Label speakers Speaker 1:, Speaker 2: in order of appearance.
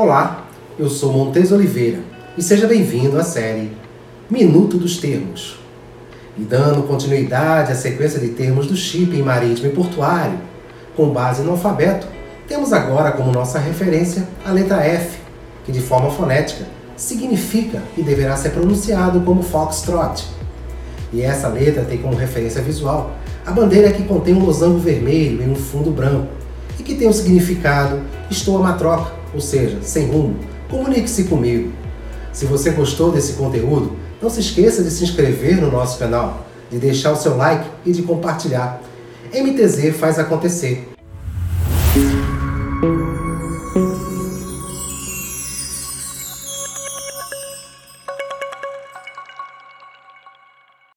Speaker 1: Olá, eu sou Montes Oliveira e seja bem-vindo à série Minuto dos Termos. E dando continuidade à sequência de termos do shipping marítimo e portuário, com base no alfabeto, temos agora como nossa referência a letra F, que de forma fonética significa e deverá ser pronunciado como Foxtrot. E essa letra tem como referência visual a bandeira que contém um losango vermelho em um fundo branco e que tem o significado Estou a uma troca, ou seja, sem rumo. Comunique-se comigo. Se você gostou desse conteúdo, não se esqueça de se inscrever no nosso canal, de deixar o seu like e de compartilhar. MTZ faz acontecer.